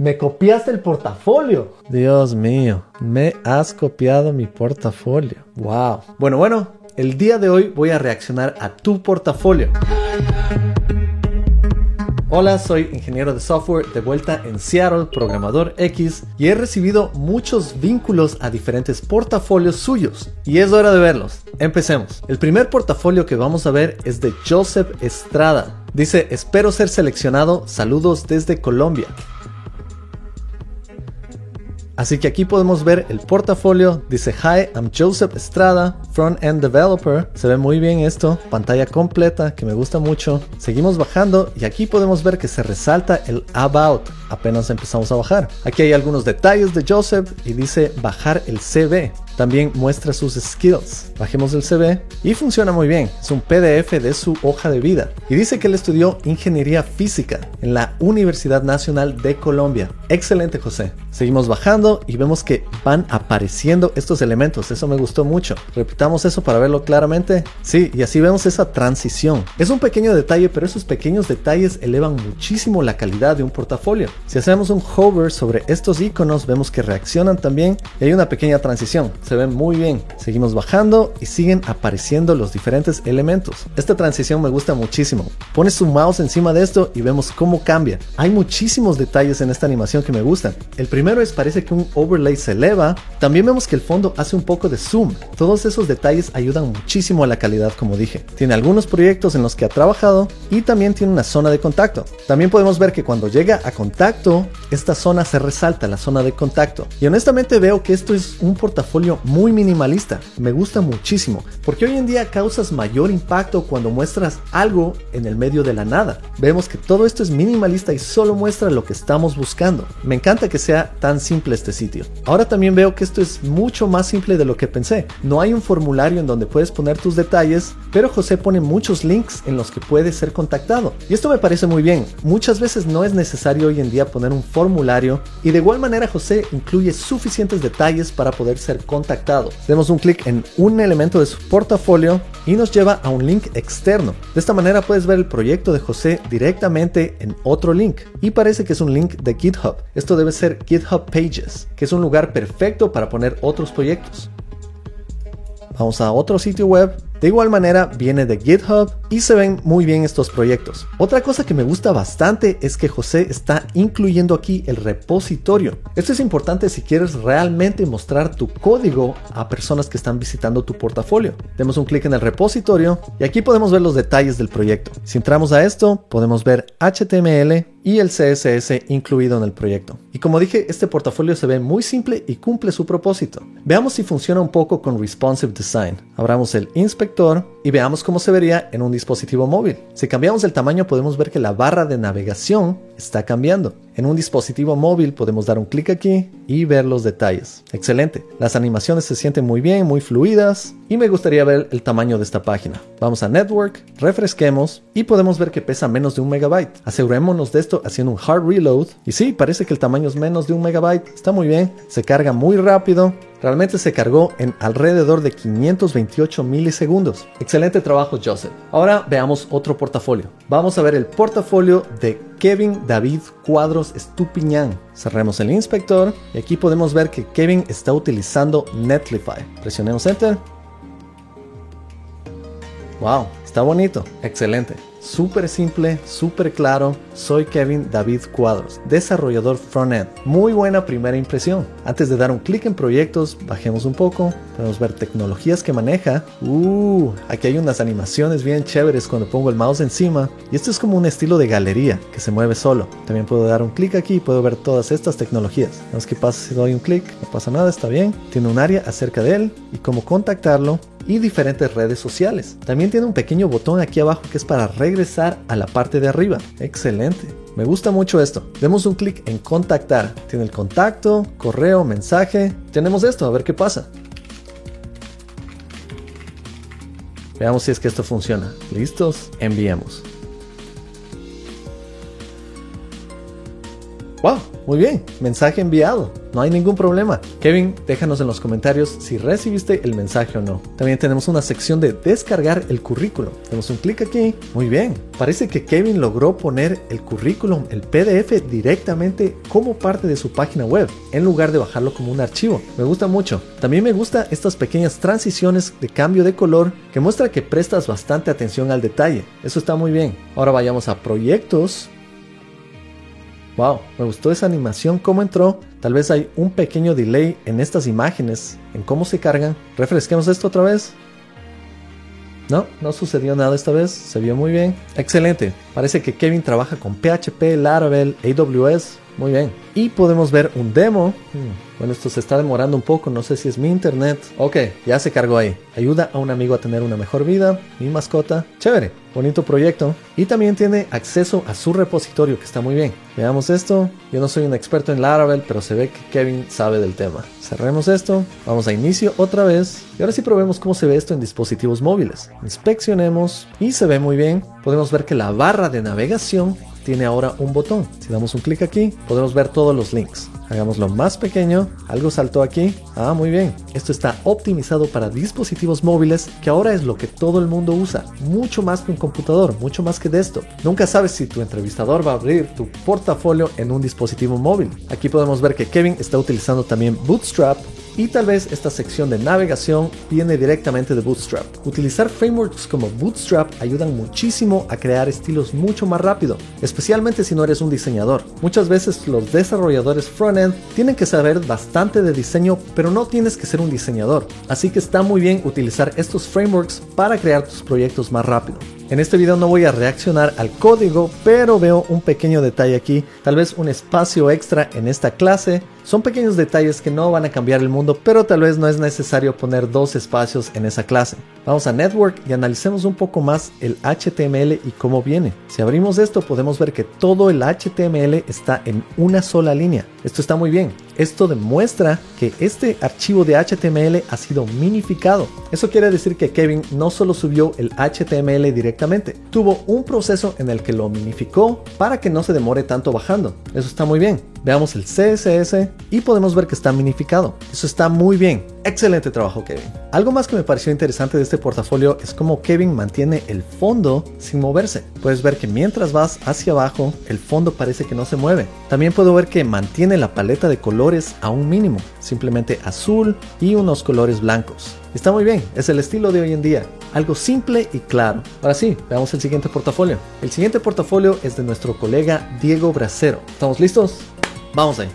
Me copiaste el portafolio. Dios mío, me has copiado mi portafolio. Wow. Bueno, bueno, el día de hoy voy a reaccionar a tu portafolio. Hola, soy ingeniero de software de vuelta en Seattle, programador X, y he recibido muchos vínculos a diferentes portafolios suyos. Y es hora de verlos. Empecemos. El primer portafolio que vamos a ver es de Joseph Estrada. Dice, espero ser seleccionado. Saludos desde Colombia. Así que aquí podemos ver el portafolio. Dice, Hi, I'm Joseph Estrada, Front-End Developer. Se ve muy bien esto. Pantalla completa, que me gusta mucho. Seguimos bajando y aquí podemos ver que se resalta el About. Apenas empezamos a bajar. Aquí hay algunos detalles de Joseph y dice bajar el CV. También muestra sus skills. Bajemos el CV y funciona muy bien. Es un PDF de su hoja de vida. Y dice que él estudió ingeniería física en la Universidad Nacional de Colombia. Excelente, José. Seguimos bajando y vemos que van apareciendo estos elementos. Eso me gustó mucho. Repitamos eso para verlo claramente. Sí, y así vemos esa transición. Es un pequeño detalle, pero esos pequeños detalles elevan muchísimo la calidad de un portafolio. Si hacemos un hover sobre estos iconos, vemos que reaccionan también y hay una pequeña transición se ven muy bien. Seguimos bajando y siguen apareciendo los diferentes elementos. Esta transición me gusta muchísimo. Pones tu mouse encima de esto y vemos cómo cambia. Hay muchísimos detalles en esta animación que me gustan. El primero es parece que un overlay se eleva. También vemos que el fondo hace un poco de zoom. Todos esos detalles ayudan muchísimo a la calidad como dije. Tiene algunos proyectos en los que ha trabajado y también tiene una zona de contacto. También podemos ver que cuando llega a contacto, esta zona se resalta, la zona de contacto. Y honestamente veo que esto es un portafolio muy minimalista. Me gusta muchísimo, porque hoy en día causas mayor impacto cuando muestras algo en el medio de la nada. Vemos que todo esto es minimalista y solo muestra lo que estamos buscando. Me encanta que sea tan simple este sitio. Ahora también veo que esto es mucho más simple de lo que pensé. No hay un formulario en donde puedes poner tus detalles, pero José pone muchos links en los que puedes ser contactado. Y esto me parece muy bien. Muchas veces no es necesario hoy en día poner un formulario y de igual manera José incluye suficientes detalles para poder ser contactado Demos un clic en un elemento de su portafolio y nos lleva a un link externo. De esta manera puedes ver el proyecto de José directamente en otro link y parece que es un link de GitHub. Esto debe ser GitHub Pages, que es un lugar perfecto para poner otros proyectos. Vamos a otro sitio web de igual manera viene de GitHub y se ven muy bien estos proyectos. Otra cosa que me gusta bastante es que José está incluyendo aquí el repositorio. Esto es importante si quieres realmente mostrar tu código a personas que están visitando tu portafolio. Demos un clic en el repositorio y aquí podemos ver los detalles del proyecto. Si entramos a esto, podemos ver HTML y el CSS incluido en el proyecto. Y como dije, este portafolio se ve muy simple y cumple su propósito. Veamos si funciona un poco con Responsive Design. Abramos el inspector sector y veamos cómo se vería en un dispositivo móvil. Si cambiamos el tamaño podemos ver que la barra de navegación está cambiando. En un dispositivo móvil podemos dar un clic aquí y ver los detalles. Excelente. Las animaciones se sienten muy bien, muy fluidas y me gustaría ver el tamaño de esta página. Vamos a Network, refresquemos y podemos ver que pesa menos de un megabyte. Asegurémonos de esto haciendo un hard reload y sí, parece que el tamaño es menos de un megabyte. Está muy bien, se carga muy rápido Realmente se cargó en alrededor de 528 milisegundos. Excelente trabajo, Joseph. Ahora veamos otro portafolio. Vamos a ver el portafolio de Kevin David Cuadros Estupiñán. Cerremos el inspector y aquí podemos ver que Kevin está utilizando Netlify. Presionemos Enter. Wow, está bonito. Excelente. Súper simple, súper claro. Soy Kevin David Cuadros, desarrollador frontend. Muy buena primera impresión. Antes de dar un clic en proyectos, bajemos un poco. Podemos ver tecnologías que maneja. Uh, aquí hay unas animaciones bien chéveres cuando pongo el mouse encima. Y esto es como un estilo de galería que se mueve solo. También puedo dar un clic aquí y puedo ver todas estas tecnologías. Vamos que pasa si doy un clic. No pasa nada, está bien. Tiene un área acerca de él y cómo contactarlo y diferentes redes sociales. También tiene un pequeño botón aquí abajo que es para regresar a la parte de arriba. Excelente. Me gusta mucho esto. Demos un clic en contactar. Tiene el contacto, correo, mensaje. Tenemos esto, a ver qué pasa. Veamos si es que esto funciona. ¿Listos? Enviemos. ¡Wow! Muy bien. Mensaje enviado. No hay ningún problema. Kevin, déjanos en los comentarios si recibiste el mensaje o no. También tenemos una sección de descargar el currículum. Tenemos un clic aquí. Muy bien. Parece que Kevin logró poner el currículum, el PDF, directamente como parte de su página web, en lugar de bajarlo como un archivo. Me gusta mucho. También me gusta estas pequeñas transiciones de cambio de color que muestra que prestas bastante atención al detalle. Eso está muy bien. Ahora vayamos a proyectos. Wow, me gustó esa animación, cómo entró. Tal vez hay un pequeño delay en estas imágenes, en cómo se cargan. Refresquemos esto otra vez. No, no sucedió nada esta vez, se vio muy bien. Excelente, parece que Kevin trabaja con PHP, Laravel, AWS, muy bien. Y podemos ver un demo. Hmm, bueno, esto se está demorando un poco, no sé si es mi internet. Ok, ya se cargó ahí. Ayuda a un amigo a tener una mejor vida, mi mascota. Chévere, bonito proyecto. Y también tiene acceso a su repositorio, que está muy bien. Veamos esto. Yo no soy un experto en Laravel, pero se ve que Kevin sabe del tema. Cerremos esto, vamos a inicio otra vez. Y ahora sí probemos cómo se ve esto en dispositivos móviles. Inspeccionemos y se ve muy bien. Podemos ver que la barra de navegación tiene ahora un botón. Si damos un clic aquí, podemos ver todos los links. Hagámoslo más pequeño. Algo saltó aquí. Ah, muy bien. Esto está optimizado para dispositivos móviles, que ahora es lo que todo el mundo usa. Mucho más que un computador, mucho más que desktop. Nunca sabes si tu entrevistador va a abrir tu portafolio en un dispositivo móvil. Aquí podemos ver que Kevin está utilizando también Bootstrap y tal vez esta sección de navegación viene directamente de Bootstrap. Utilizar frameworks como Bootstrap ayudan muchísimo a crear estilos mucho más rápido, especialmente si no eres un diseñador. Muchas veces los desarrolladores frontend tienen que saber bastante de diseño, pero no tienes que ser un diseñador. Así que está muy bien utilizar estos frameworks para crear tus proyectos más rápido. En este video no voy a reaccionar al código, pero veo un pequeño detalle aquí, tal vez un espacio extra en esta clase. Son pequeños detalles que no van a cambiar el mundo, pero tal vez no es necesario poner dos espacios en esa clase. Vamos a Network y analicemos un poco más el HTML y cómo viene. Si abrimos esto podemos ver que todo el HTML está en una sola línea. Esto está muy bien. Esto demuestra que este archivo de HTML ha sido minificado. Eso quiere decir que Kevin no solo subió el HTML directamente, tuvo un proceso en el que lo minificó para que no se demore tanto bajando. Eso está muy bien. Veamos el CSS y podemos ver que está minificado. Eso está muy bien. Excelente trabajo, Kevin. Algo más que me pareció interesante de este portafolio es cómo Kevin mantiene el fondo sin moverse. Puedes ver que mientras vas hacia abajo, el fondo parece que no se mueve. También puedo ver que mantiene la paleta de colores a un mínimo, simplemente azul y unos colores blancos. Está muy bien, es el estilo de hoy en día. Algo simple y claro. Ahora sí, veamos el siguiente portafolio. El siguiente portafolio es de nuestro colega Diego Bracero. ¿Estamos listos? Vamos ahí.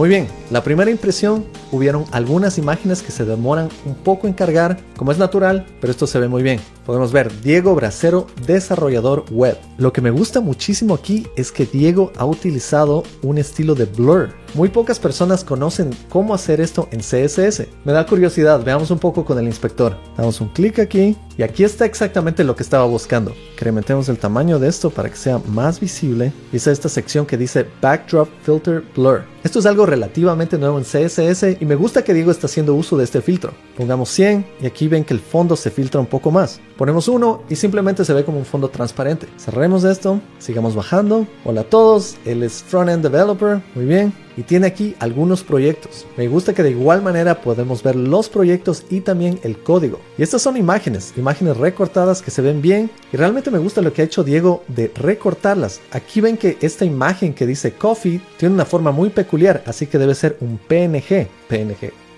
Muy bien, la primera impresión, hubieron algunas imágenes que se demoran un poco en cargar, como es natural, pero esto se ve muy bien. Podemos ver Diego Bracero, desarrollador web. Lo que me gusta muchísimo aquí es que Diego ha utilizado un estilo de blur. Muy pocas personas conocen cómo hacer esto en CSS. Me da curiosidad, veamos un poco con el inspector. Damos un clic aquí y aquí está exactamente lo que estaba buscando. Incrementemos el tamaño de esto para que sea más visible. Y es esta sección que dice Backdrop Filter Blur. Esto es algo relativamente nuevo en CSS y me gusta que Diego está haciendo uso de este filtro. Pongamos 100 y aquí ven que el fondo se filtra un poco más. Ponemos uno y simplemente se ve como un fondo transparente. Cerremos esto, sigamos bajando. Hola a todos, él es Frontend Developer, muy bien. Y tiene aquí algunos proyectos. Me gusta que de igual manera podemos ver los proyectos y también el código. Y estas son imágenes, imágenes recortadas que se ven bien. Y realmente me gusta lo que ha hecho Diego de recortarlas. Aquí ven que esta imagen que dice coffee tiene una forma muy peculiar, así que debe ser un PNG. PNG.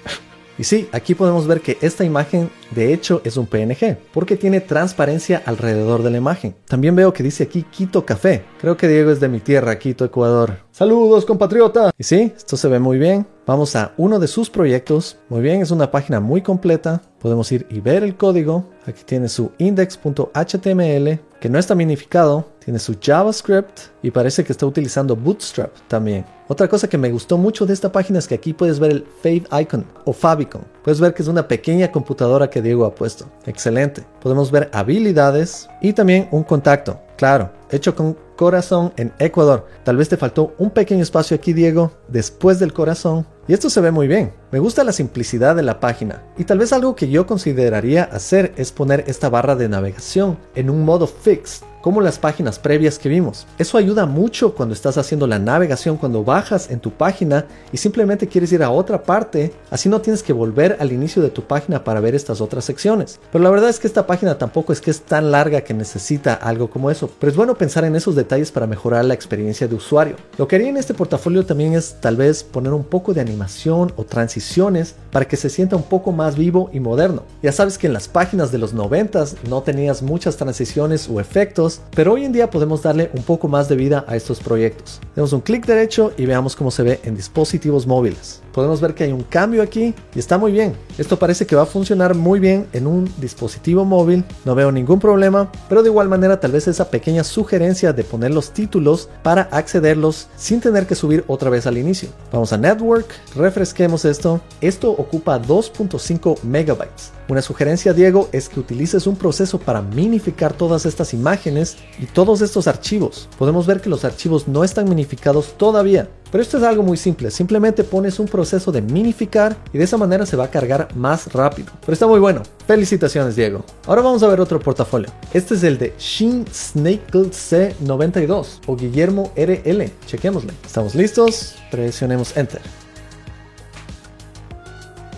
Y sí, aquí podemos ver que esta imagen de hecho es un PNG, porque tiene transparencia alrededor de la imagen. También veo que dice aquí Quito Café. Creo que Diego es de mi tierra, Quito, Ecuador. Saludos, compatriota. Y sí, esto se ve muy bien. Vamos a uno de sus proyectos. Muy bien, es una página muy completa. Podemos ir y ver el código. Aquí tiene su index.html, que no está minificado. Tiene su JavaScript y parece que está utilizando Bootstrap también. Otra cosa que me gustó mucho de esta página es que aquí puedes ver el Fave Icon o Favicon. Puedes ver que es una pequeña computadora que Diego ha puesto. Excelente. Podemos ver habilidades y también un contacto. Claro, hecho con corazón en Ecuador. Tal vez te faltó un pequeño espacio aquí, Diego, después del corazón. Y esto se ve muy bien. Me gusta la simplicidad de la página. Y tal vez algo que yo consideraría hacer es poner esta barra de navegación en un modo fixed como las páginas previas que vimos. Eso ayuda mucho cuando estás haciendo la navegación, cuando bajas en tu página y simplemente quieres ir a otra parte, así no tienes que volver al inicio de tu página para ver estas otras secciones. Pero la verdad es que esta página tampoco es que es tan larga que necesita algo como eso, pero es bueno pensar en esos detalles para mejorar la experiencia de usuario. Lo que haría en este portafolio también es tal vez poner un poco de animación o transiciones para que se sienta un poco más vivo y moderno. Ya sabes que en las páginas de los 90 no tenías muchas transiciones o efectos, pero hoy en día podemos darle un poco más de vida a estos proyectos. Demos un clic derecho y veamos cómo se ve en dispositivos móviles. Podemos ver que hay un cambio aquí y está muy bien. Esto parece que va a funcionar muy bien en un dispositivo móvil, no veo ningún problema, pero de igual manera tal vez esa pequeña sugerencia de poner los títulos para accederlos sin tener que subir otra vez al inicio. Vamos a Network, refresquemos esto. Esto ocupa 2.5 megabytes. Una sugerencia, Diego, es que utilices un proceso para minificar todas estas imágenes y todos estos archivos. Podemos ver que los archivos no están minificados todavía, pero esto es algo muy simple, simplemente pones un proceso de minificar y de esa manera se va a cargar más rápido. Pero está muy bueno. Felicitaciones, Diego. Ahora vamos a ver otro portafolio. Este es el de Shin Snake C92 o Guillermo RL. Chequémosle. ¿Estamos listos? Presionemos Enter.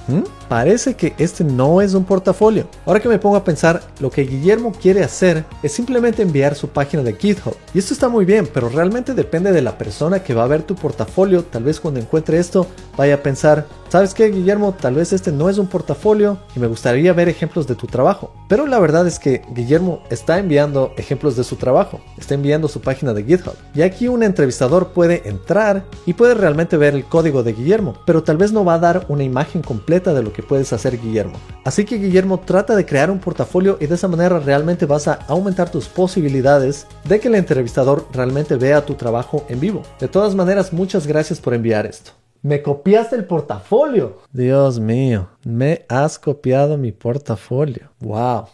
¿Mm? Parece que este no es un portafolio. Ahora que me pongo a pensar, lo que Guillermo quiere hacer es simplemente enviar su página de GitHub. Y esto está muy bien, pero realmente depende de la persona que va a ver tu portafolio. Tal vez cuando encuentre esto vaya a pensar, ¿sabes qué, Guillermo? Tal vez este no es un portafolio y me gustaría ver ejemplos de tu trabajo. Pero la verdad es que Guillermo está enviando ejemplos de su trabajo, está enviando su página de GitHub. Y aquí un entrevistador puede entrar y puede realmente ver el código de Guillermo, pero tal vez no va a dar una imagen completa de lo que puedes hacer Guillermo. Así que Guillermo trata de crear un portafolio y de esa manera realmente vas a aumentar tus posibilidades de que el entrevistador realmente vea tu trabajo en vivo. De todas maneras, muchas gracias por enviar esto. Me copiaste el portafolio. Dios mío, me has copiado mi portafolio. Wow.